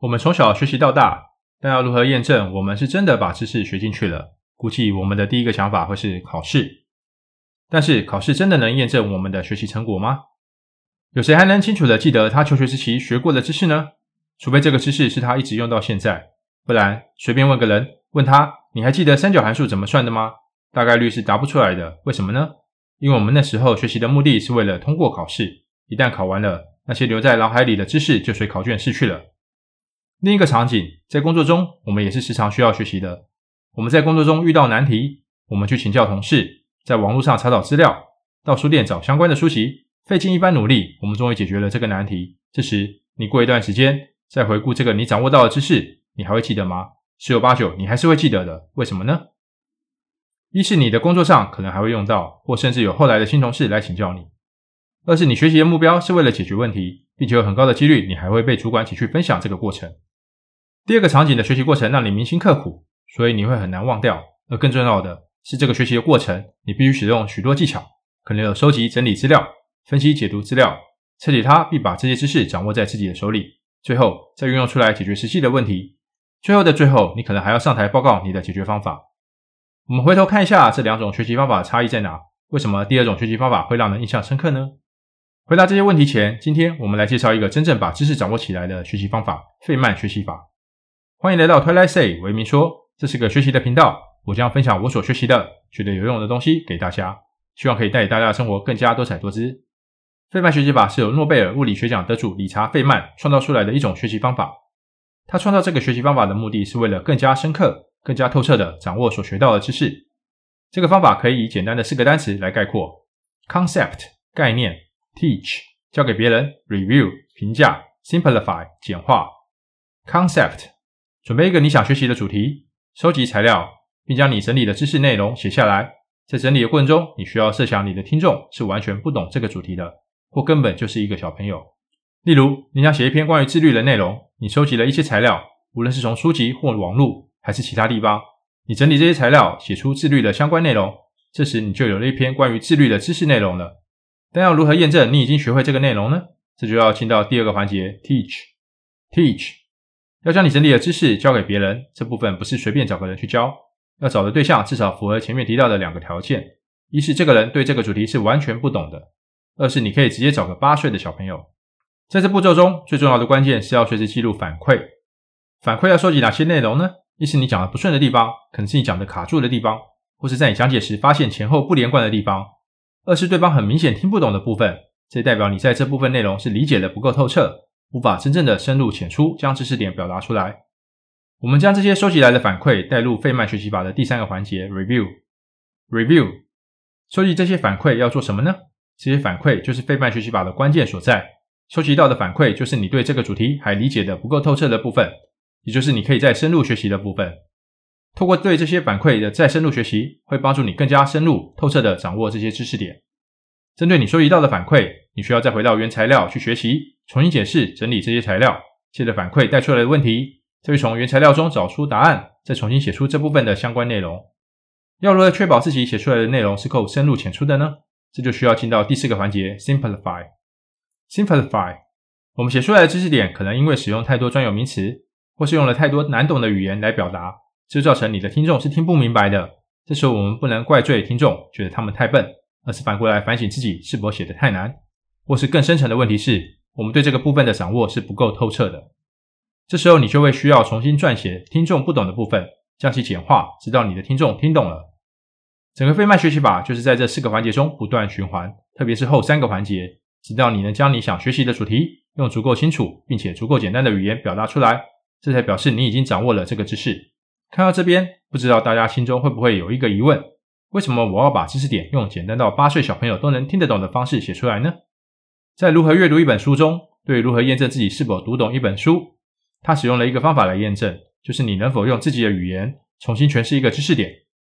我们从小学习到大，但要如何验证我们是真的把知识学进去了？估计我们的第一个想法会是考试。但是考试真的能验证我们的学习成果吗？有谁还能清楚的记得他求学时期学过的知识呢？除非这个知识是他一直用到现在，不然随便问个人，问他你还记得三角函数怎么算的吗？大概率是答不出来的。为什么呢？因为我们那时候学习的目的是为了通过考试，一旦考完了，那些留在脑海里的知识就随考卷逝去了。另一个场景，在工作中，我们也是时常需要学习的。我们在工作中遇到难题，我们去请教同事，在网络上查找资料，到书店找相关的书籍，费尽一番努力，我们终于解决了这个难题。这时，你过一段时间再回顾这个你掌握到的知识，你还会记得吗？十有八九，你还是会记得的。为什么呢？一是你的工作上可能还会用到，或甚至有后来的新同事来请教你；二是你学习的目标是为了解决问题，并且有很高的几率你还会被主管请去分享这个过程。第二个场景的学习过程让你铭心刻苦，所以你会很难忘掉。而更重要的是，这个学习的过程你必须使用许多技巧，可能有收集、整理资料、分析、解读资料，彻底它，并把这些知识掌握在自己的手里，最后再运用出来解决实际的问题。最后的最后，你可能还要上台报告你的解决方法。我们回头看一下这两种学习方法的差异在哪？为什么第二种学习方法会让人印象深刻呢？回答这些问题前，今天我们来介绍一个真正把知识掌握起来的学习方法——费曼学习法。欢迎来到 Twilight Say，维明说，这是个学习的频道，我将分享我所学习的、觉得有用的东西给大家，希望可以带给大家生活更加多彩多姿。费曼学习法是由诺贝尔物理学奖得主理查·费曼创造出来的一种学习方法。他创造这个学习方法的目的是为了更加深刻、更加透彻地掌握所学到的知识。这个方法可以以简单的四个单词来概括：concept 概念，teach 教给别人，review 评价，simplify 简化。concept 准备一个你想学习的主题，收集材料，并将你整理的知识内容写下来。在整理的过程中，你需要设想你的听众是完全不懂这个主题的，或根本就是一个小朋友。例如，你想写一篇关于自律的内容。你收集了一些材料，无论是从书籍或网络，还是其他地方，你整理这些材料，写出自律的相关内容。这时，你就有了一篇关于自律的知识内容了。但要如何验证你已经学会这个内容呢？这就要进到第二个环节，teach。teach 要将你整理的知识教给别人，这部分不是随便找个人去教，要找的对象至少符合前面提到的两个条件：一是这个人对这个主题是完全不懂的；二是你可以直接找个八岁的小朋友。在这步骤中，最重要的关键是要随时记录反馈。反馈要收集哪些内容呢？一是你讲的不顺的地方，可能是你讲的卡住的地方，或是在你讲解时发现前后不连贯的地方；二是对方很明显听不懂的部分，这代表你在这部分内容是理解的不够透彻，无法真正的深入浅出将知识点表达出来。我们将这些收集来的反馈带入费曼学习法的第三个环节 ——review。review 收集这些反馈要做什么呢？这些反馈就是费曼学习法的关键所在。收集到的反馈就是你对这个主题还理解的不够透彻的部分，也就是你可以再深入学习的部分。透过对这些反馈的再深入学习，会帮助你更加深入透彻的掌握这些知识点。针对你收集到的反馈，你需要再回到原材料去学习，重新解释整理这些材料，借着反馈带出来的问题，再去从原材料中找出答案，再重新写出这部分的相关内容。要如何确保自己写出来的内容是够深入浅出的呢？这就需要进到第四个环节，simplify。Simplify，我们写出来的知识点可能因为使用太多专有名词，或是用了太多难懂的语言来表达，就造成你的听众是听不明白的。这时候我们不能怪罪听众，觉得他们太笨，而是反过来反省自己是否写得太难，或是更深层的问题是，我们对这个部分的掌握是不够透彻的。这时候你就会需要重新撰写听众不懂的部分，将其简化，直到你的听众听懂了。整个费曼学习法就是在这四个环节中不断循环，特别是后三个环节。直到你能将你想学习的主题用足够清楚并且足够简单的语言表达出来，这才表示你已经掌握了这个知识。看到这边，不知道大家心中会不会有一个疑问：为什么我要把知识点用简单到八岁小朋友都能听得懂的方式写出来呢？在如何阅读一本书中，对如何验证自己是否读懂一本书，他使用了一个方法来验证，就是你能否用自己的语言重新诠释一个知识点，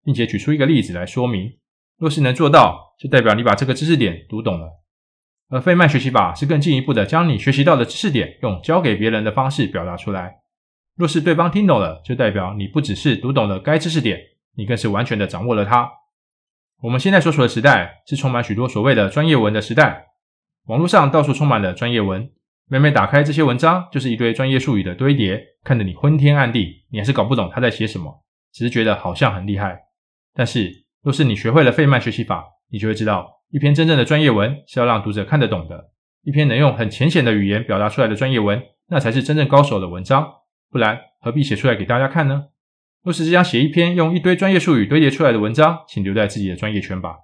并且举出一个例子来说明。若是能做到，就代表你把这个知识点读懂了。而费曼学习法是更进一步的，将你学习到的知识点用教给别人的方式表达出来。若是对方听懂了，就代表你不只是读懂了该知识点，你更是完全的掌握了它。我们现在所处的时代是充满许多所谓的专业文的时代，网络上到处充满了专业文，每每打开这些文章，就是一堆专业术语的堆叠，看得你昏天暗地，你还是搞不懂他在写什么，只是觉得好像很厉害。但是，若是你学会了费曼学习法，你就会知道，一篇真正的专业文是要让读者看得懂的，一篇能用很浅显的语言表达出来的专业文，那才是真正高手的文章。不然，何必写出来给大家看呢？若是只想写一篇用一堆专业术语堆叠出来的文章，请留在自己的专业圈吧。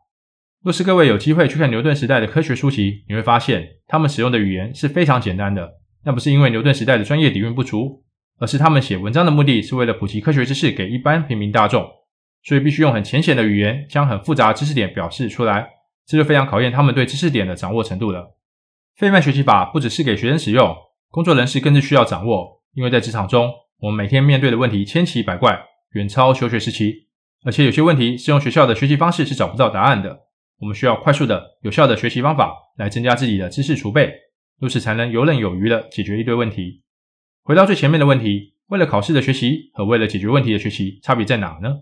若是各位有机会去看牛顿时代的科学书籍，你会发现他们使用的语言是非常简单的。那不是因为牛顿时代的专业底蕴不足，而是他们写文章的目的是为了普及科学知识给一般平民大众，所以必须用很浅显的语言将很复杂知识点表示出来。这就非常考验他们对知识点的掌握程度了。费曼学习法不只是给学生使用，工作人士更是需要掌握，因为在职场中，我们每天面对的问题千奇百怪，远超求学时期，而且有些问题是用学校的学习方式是找不到答案的。我们需要快速的、有效的学习方法来增加自己的知识储备，如此才能游刃有余的解决一堆问题。回到最前面的问题，为了考试的学习和为了解决问题的学习差别在哪呢？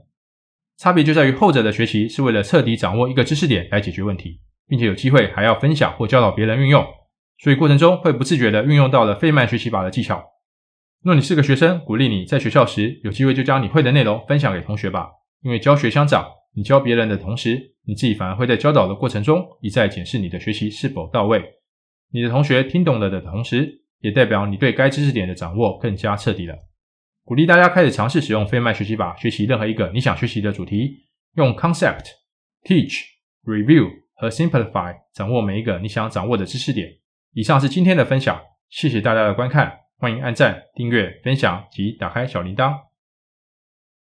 差别就在于后者的学习是为了彻底掌握一个知识点来解决问题，并且有机会还要分享或教导别人运用，所以过程中会不自觉地运用到了费曼学习法的技巧。若你是个学生，鼓励你在学校时有机会就将你会的内容分享给同学吧，因为教学相长，你教别人的同时，你自己反而会在教导的过程中一再检视你的学习是否到位。你的同学听懂了的同时，也代表你对该知识点的掌握更加彻底了。鼓励大家开始尝试使用费曼学习法学习任何一个你想学习的主题，用 concept、teach、review 和 simplify 掌握每一个你想掌握的知识点。以上是今天的分享，谢谢大家的观看，欢迎按赞、订阅、分享及打开小铃铛。